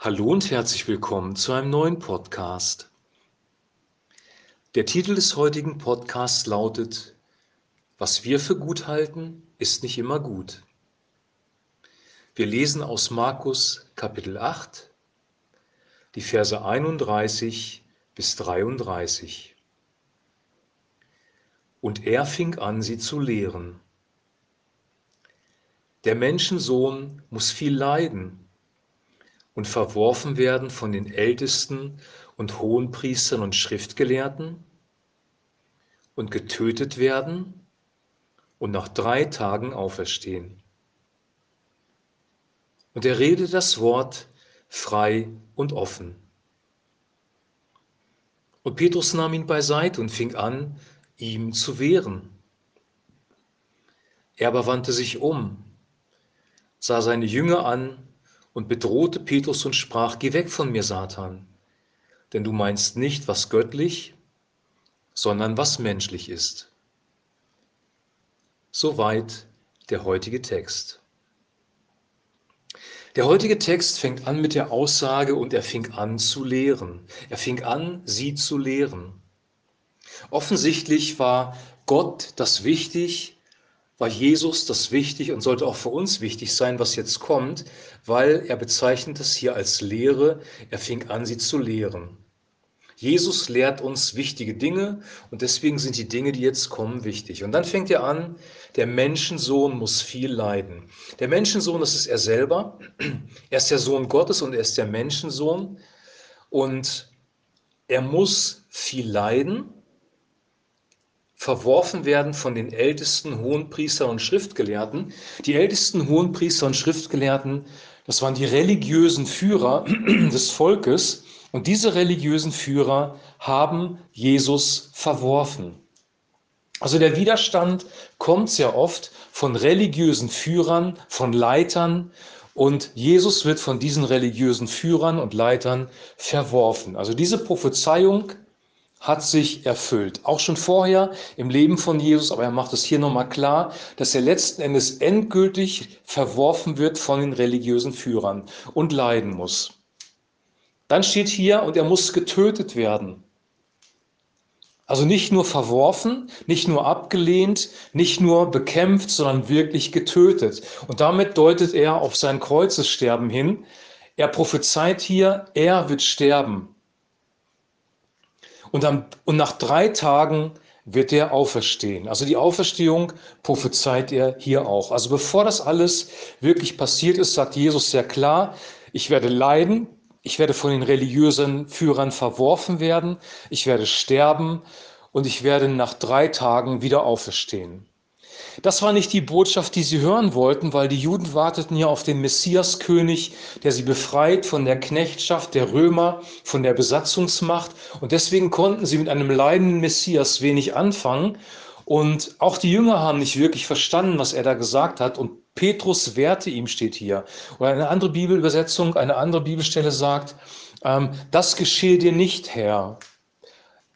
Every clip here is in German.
Hallo und herzlich willkommen zu einem neuen Podcast. Der Titel des heutigen Podcasts lautet Was wir für gut halten, ist nicht immer gut. Wir lesen aus Markus Kapitel 8, die Verse 31 bis 33. Und er fing an, sie zu lehren. Der Menschensohn muss viel leiden und verworfen werden von den Ältesten und Hohenpriestern und Schriftgelehrten und getötet werden und nach drei Tagen auferstehen. Und er redet das Wort frei und offen. Und Petrus nahm ihn beiseite und fing an, ihm zu wehren. Er aber wandte sich um, sah seine Jünger an und bedrohte Petrus und sprach, Geh weg von mir, Satan, denn du meinst nicht, was göttlich, sondern was menschlich ist. Soweit der heutige Text. Der heutige Text fängt an mit der Aussage und er fing an zu lehren. Er fing an, sie zu lehren. Offensichtlich war Gott das wichtig, war Jesus das wichtig und sollte auch für uns wichtig sein, was jetzt kommt, weil er bezeichnet es hier als Lehre. Er fing an, sie zu lehren. Jesus lehrt uns wichtige Dinge und deswegen sind die Dinge, die jetzt kommen, wichtig. Und dann fängt er an, der Menschensohn muss viel leiden. Der Menschensohn, das ist er selber. Er ist der Sohn Gottes und er ist der Menschensohn. Und er muss viel leiden verworfen werden von den ältesten Hohenpriester und Schriftgelehrten. Die ältesten Hohenpriester und Schriftgelehrten, das waren die religiösen Führer des Volkes. Und diese religiösen Führer haben Jesus verworfen. Also der Widerstand kommt sehr oft von religiösen Führern, von Leitern und Jesus wird von diesen religiösen Führern und Leitern verworfen. Also diese Prophezeiung hat sich erfüllt. Auch schon vorher im Leben von Jesus, aber er macht es hier nochmal klar, dass er letzten Endes endgültig verworfen wird von den religiösen Führern und leiden muss. Dann steht hier, und er muss getötet werden. Also nicht nur verworfen, nicht nur abgelehnt, nicht nur bekämpft, sondern wirklich getötet. Und damit deutet er auf sein Kreuzessterben hin. Er prophezeit hier, er wird sterben. Und, dann, und nach drei Tagen wird er auferstehen. Also die Auferstehung prophezeit er hier auch. Also bevor das alles wirklich passiert ist, sagt Jesus sehr klar, ich werde leiden, ich werde von den religiösen Führern verworfen werden, ich werde sterben und ich werde nach drei Tagen wieder auferstehen. Das war nicht die Botschaft, die sie hören wollten, weil die Juden warteten ja auf den Messiaskönig, der sie befreit von der Knechtschaft der Römer, von der Besatzungsmacht. Und deswegen konnten sie mit einem leidenden Messias wenig anfangen. Und auch die Jünger haben nicht wirklich verstanden, was er da gesagt hat. Und Petrus wehrte ihm, steht hier. Oder eine andere Bibelübersetzung, eine andere Bibelstelle sagt, ähm, das geschehe dir nicht, Herr.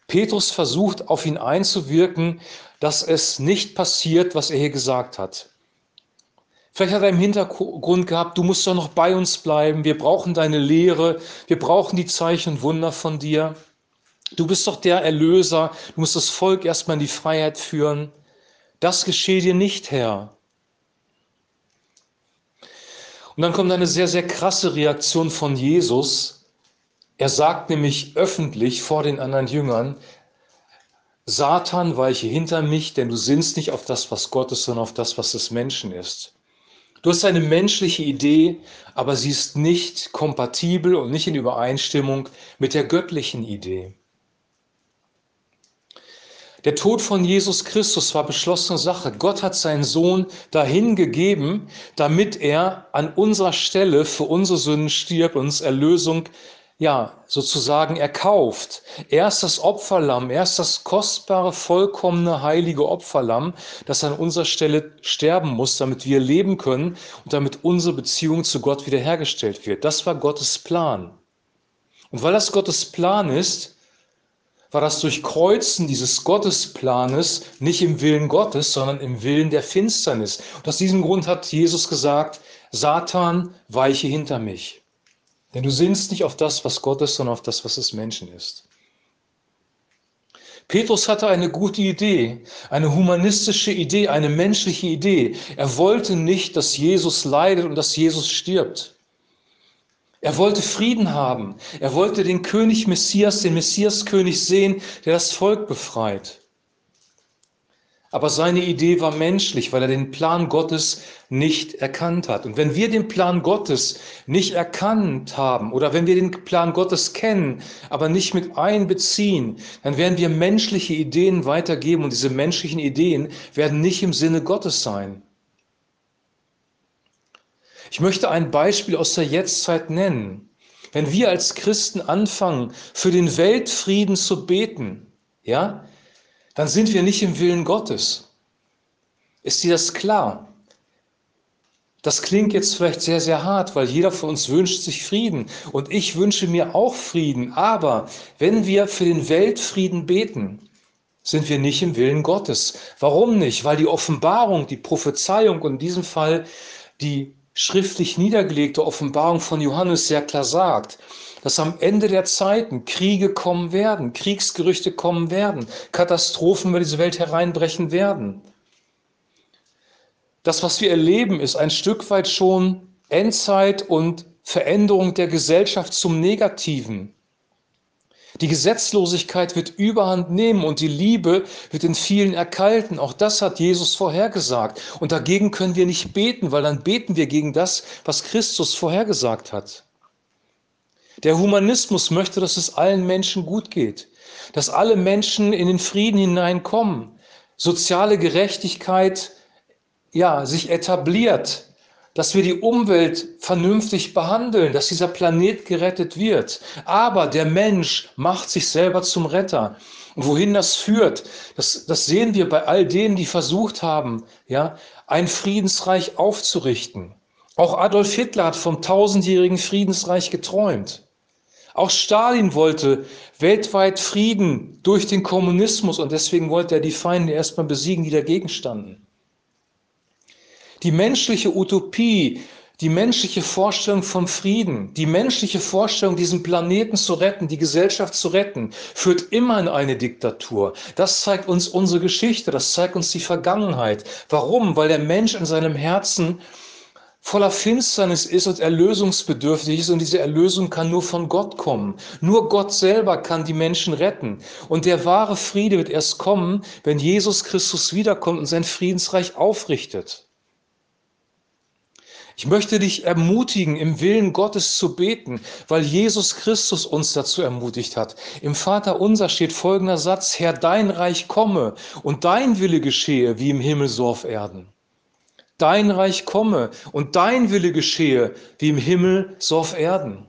Petrus versucht auf ihn einzuwirken, dass es nicht passiert, was er hier gesagt hat. Vielleicht hat er im Hintergrund gehabt, du musst doch noch bei uns bleiben, wir brauchen deine Lehre, wir brauchen die Zeichen und Wunder von dir. Du bist doch der Erlöser, du musst das Volk erstmal in die Freiheit führen. Das geschehe dir nicht, Herr. Und dann kommt eine sehr, sehr krasse Reaktion von Jesus. Er sagt nämlich öffentlich vor den anderen Jüngern, Satan, weiche hinter mich, denn du sinnst nicht auf das, was Gott ist, sondern auf das, was des Menschen ist. Du hast eine menschliche Idee, aber sie ist nicht kompatibel und nicht in Übereinstimmung mit der göttlichen Idee. Der Tod von Jesus Christus war beschlossene Sache. Gott hat seinen Sohn dahin gegeben, damit er an unserer Stelle für unsere Sünden stirbt und uns Erlösung ja, sozusagen erkauft. Er ist das Opferlamm, er ist das kostbare, vollkommene, heilige Opferlamm, das an unserer Stelle sterben muss, damit wir leben können und damit unsere Beziehung zu Gott wiederhergestellt wird. Das war Gottes Plan. Und weil das Gottes Plan ist, war das Durchkreuzen dieses Gottesplanes nicht im Willen Gottes, sondern im Willen der Finsternis. Und aus diesem Grund hat Jesus gesagt, Satan, weiche hinter mich. Denn du sinnst nicht auf das, was Gott ist, sondern auf das, was des Menschen ist. Petrus hatte eine gute Idee, eine humanistische Idee, eine menschliche Idee. Er wollte nicht, dass Jesus leidet und dass Jesus stirbt. Er wollte Frieden haben. Er wollte den König Messias, den Messiaskönig sehen, der das Volk befreit. Aber seine Idee war menschlich, weil er den Plan Gottes nicht erkannt hat. Und wenn wir den Plan Gottes nicht erkannt haben oder wenn wir den Plan Gottes kennen, aber nicht mit einbeziehen, dann werden wir menschliche Ideen weitergeben und diese menschlichen Ideen werden nicht im Sinne Gottes sein. Ich möchte ein Beispiel aus der Jetztzeit nennen. Wenn wir als Christen anfangen, für den Weltfrieden zu beten, ja, dann sind wir nicht im Willen Gottes. Ist dir das klar? Das klingt jetzt vielleicht sehr, sehr hart, weil jeder von uns wünscht sich Frieden und ich wünsche mir auch Frieden. Aber wenn wir für den Weltfrieden beten, sind wir nicht im Willen Gottes. Warum nicht? Weil die Offenbarung, die Prophezeiung und in diesem Fall die schriftlich niedergelegte Offenbarung von Johannes sehr klar sagt, dass am Ende der Zeiten Kriege kommen werden, Kriegsgerüchte kommen werden, Katastrophen über diese Welt hereinbrechen werden. Das, was wir erleben, ist ein Stück weit schon Endzeit und Veränderung der Gesellschaft zum Negativen. Die Gesetzlosigkeit wird überhand nehmen und die Liebe wird in vielen erkalten. Auch das hat Jesus vorhergesagt. Und dagegen können wir nicht beten, weil dann beten wir gegen das, was Christus vorhergesagt hat. Der Humanismus möchte, dass es allen Menschen gut geht, dass alle Menschen in den Frieden hineinkommen, soziale Gerechtigkeit ja, sich etabliert, dass wir die Umwelt vernünftig behandeln, dass dieser Planet gerettet wird. Aber der Mensch macht sich selber zum Retter. Und wohin das führt, das, das sehen wir bei all denen, die versucht haben, ja, ein Friedensreich aufzurichten. Auch Adolf Hitler hat vom tausendjährigen Friedensreich geträumt. Auch Stalin wollte weltweit Frieden durch den Kommunismus und deswegen wollte er die Feinde erstmal besiegen, die dagegen standen. Die menschliche Utopie, die menschliche Vorstellung vom Frieden, die menschliche Vorstellung, diesen Planeten zu retten, die Gesellschaft zu retten, führt immer in eine Diktatur. Das zeigt uns unsere Geschichte, das zeigt uns die Vergangenheit. Warum? Weil der Mensch in seinem Herzen voller Finsternis ist und erlösungsbedürftig ist und diese Erlösung kann nur von Gott kommen. Nur Gott selber kann die Menschen retten. Und der wahre Friede wird erst kommen, wenn Jesus Christus wiederkommt und sein Friedensreich aufrichtet. Ich möchte dich ermutigen, im Willen Gottes zu beten, weil Jesus Christus uns dazu ermutigt hat. Im Vater unser steht folgender Satz, Herr, dein Reich komme und dein Wille geschehe, wie im Himmel so auf Erden dein Reich komme und dein Wille geschehe, wie im Himmel, so auf Erden.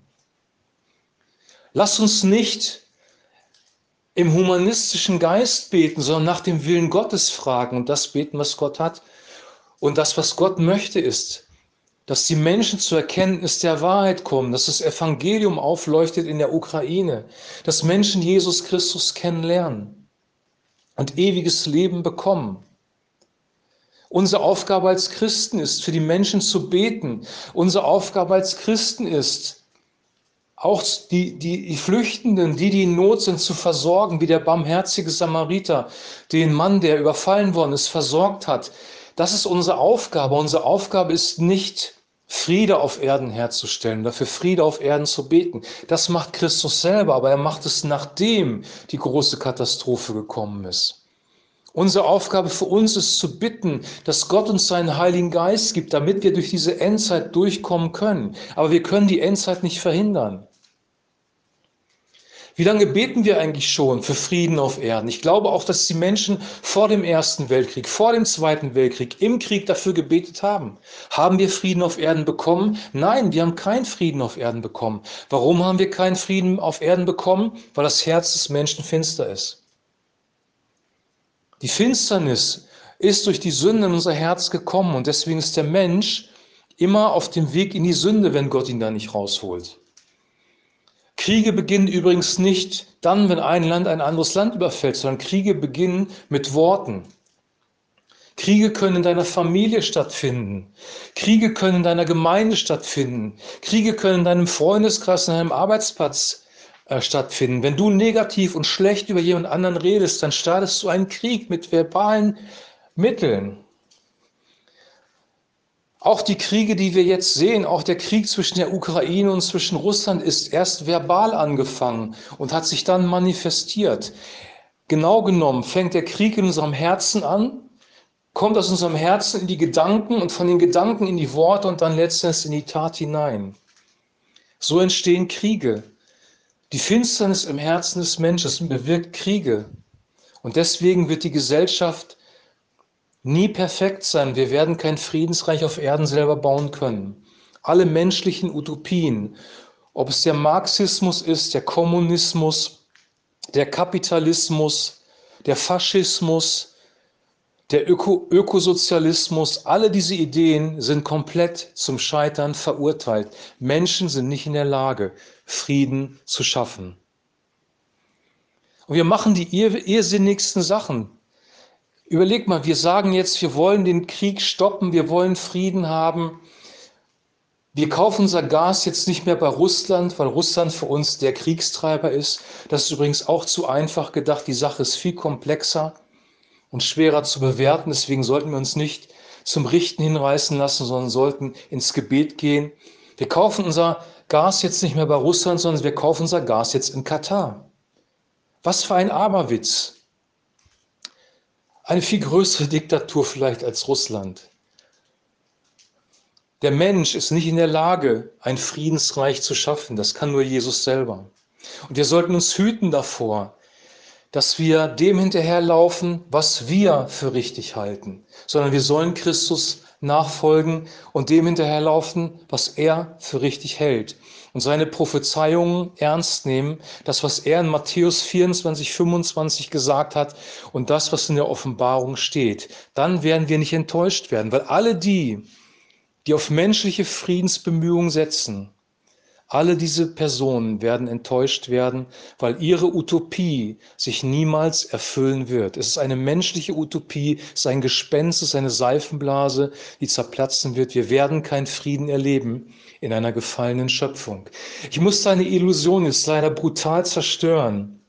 Lass uns nicht im humanistischen Geist beten, sondern nach dem Willen Gottes fragen und das beten, was Gott hat. Und das, was Gott möchte, ist, dass die Menschen zur Erkenntnis der Wahrheit kommen, dass das Evangelium aufleuchtet in der Ukraine, dass Menschen Jesus Christus kennenlernen und ewiges Leben bekommen. Unsere Aufgabe als Christen ist, für die Menschen zu beten. Unsere Aufgabe als Christen ist, auch die, die, die Flüchtenden, die, die in Not sind, zu versorgen, wie der barmherzige Samariter den Mann, der überfallen worden ist, versorgt hat. Das ist unsere Aufgabe. Unsere Aufgabe ist nicht, Friede auf Erden herzustellen, dafür Friede auf Erden zu beten. Das macht Christus selber, aber er macht es nachdem die große Katastrophe gekommen ist. Unsere Aufgabe für uns ist zu bitten, dass Gott uns seinen Heiligen Geist gibt, damit wir durch diese Endzeit durchkommen können. Aber wir können die Endzeit nicht verhindern. Wie lange beten wir eigentlich schon für Frieden auf Erden? Ich glaube auch, dass die Menschen vor dem Ersten Weltkrieg, vor dem Zweiten Weltkrieg, im Krieg dafür gebetet haben. Haben wir Frieden auf Erden bekommen? Nein, wir haben keinen Frieden auf Erden bekommen. Warum haben wir keinen Frieden auf Erden bekommen? Weil das Herz des Menschen finster ist. Die Finsternis ist durch die Sünde in unser Herz gekommen und deswegen ist der Mensch immer auf dem Weg in die Sünde, wenn Gott ihn da nicht rausholt. Kriege beginnen übrigens nicht dann, wenn ein Land ein anderes Land überfällt, sondern Kriege beginnen mit Worten. Kriege können in deiner Familie stattfinden. Kriege können in deiner Gemeinde stattfinden. Kriege können in deinem Freundeskreis, in deinem Arbeitsplatz äh, stattfinden. Wenn du negativ und schlecht über jemand anderen redest, dann startest du einen Krieg mit verbalen Mitteln. Auch die Kriege, die wir jetzt sehen, auch der Krieg zwischen der Ukraine und zwischen Russland ist erst verbal angefangen und hat sich dann manifestiert. Genau genommen fängt der Krieg in unserem Herzen an, kommt aus unserem Herzen in die Gedanken und von den Gedanken in die Worte und dann letztendlich in die Tat hinein. So entstehen Kriege. Die Finsternis im Herzen des Menschen bewirkt Kriege. Und deswegen wird die Gesellschaft nie perfekt sein. Wir werden kein Friedensreich auf Erden selber bauen können. Alle menschlichen Utopien, ob es der Marxismus ist, der Kommunismus, der Kapitalismus, der Faschismus, der Öko Ökosozialismus, alle diese Ideen sind komplett zum Scheitern verurteilt. Menschen sind nicht in der Lage, Frieden zu schaffen. Und wir machen die irrsinnigsten Sachen. Überleg mal, wir sagen jetzt, wir wollen den Krieg stoppen, wir wollen Frieden haben. Wir kaufen unser Gas jetzt nicht mehr bei Russland, weil Russland für uns der Kriegstreiber ist. Das ist übrigens auch zu einfach gedacht. Die Sache ist viel komplexer und schwerer zu bewerten. Deswegen sollten wir uns nicht zum Richten hinreißen lassen, sondern sollten ins Gebet gehen. Wir kaufen unser Gas jetzt nicht mehr bei Russland, sondern wir kaufen unser Gas jetzt in Katar. Was für ein Aberwitz eine viel größere Diktatur vielleicht als Russland. Der Mensch ist nicht in der Lage, ein Friedensreich zu schaffen. Das kann nur Jesus selber. Und wir sollten uns hüten davor, dass wir dem hinterherlaufen, was wir für richtig halten, sondern wir sollen Christus nachfolgen und dem hinterherlaufen, was er für richtig hält und seine Prophezeiungen ernst nehmen, das, was er in Matthäus 24, 25 gesagt hat und das, was in der Offenbarung steht. Dann werden wir nicht enttäuscht werden, weil alle die, die auf menschliche Friedensbemühungen setzen, alle diese Personen werden enttäuscht werden, weil ihre Utopie sich niemals erfüllen wird. Es ist eine menschliche Utopie, es ist ein Gespenst, es ist eine Seifenblase, die zerplatzen wird. Wir werden keinen Frieden erleben in einer gefallenen Schöpfung. Ich muss deine Illusion jetzt leider brutal zerstören,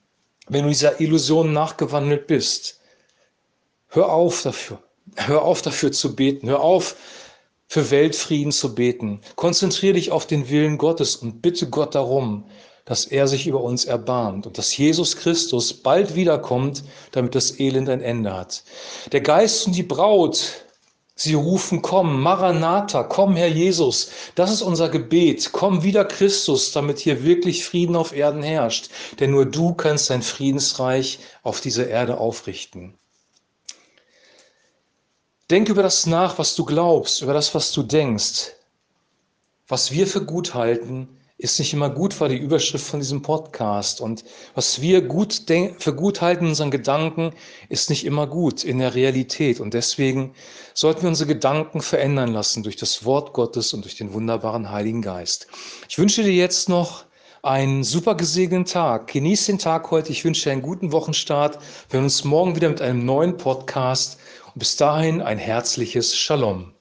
wenn du dieser Illusion nachgewandelt bist. Hör auf dafür. Hör auf dafür zu beten. Hör auf, für Weltfrieden zu beten. Konzentriere dich auf den Willen Gottes und bitte Gott darum, dass er sich über uns erbarmt und dass Jesus Christus bald wiederkommt, damit das Elend ein Ende hat. Der Geist und die Braut, sie rufen, komm, Maranatha, komm, Herr Jesus. Das ist unser Gebet. Komm wieder Christus, damit hier wirklich Frieden auf Erden herrscht. Denn nur du kannst dein Friedensreich auf dieser Erde aufrichten. Denk über das nach, was du glaubst, über das, was du denkst. Was wir für gut halten, ist nicht immer gut, war die Überschrift von diesem Podcast. Und was wir gut für gut halten in unseren Gedanken, ist nicht immer gut in der Realität. Und deswegen sollten wir unsere Gedanken verändern lassen durch das Wort Gottes und durch den wunderbaren Heiligen Geist. Ich wünsche dir jetzt noch einen super gesegneten Tag. Genieß den Tag heute. Ich wünsche dir einen guten Wochenstart. Wir hören uns morgen wieder mit einem neuen Podcast. Bis dahin ein herzliches Shalom.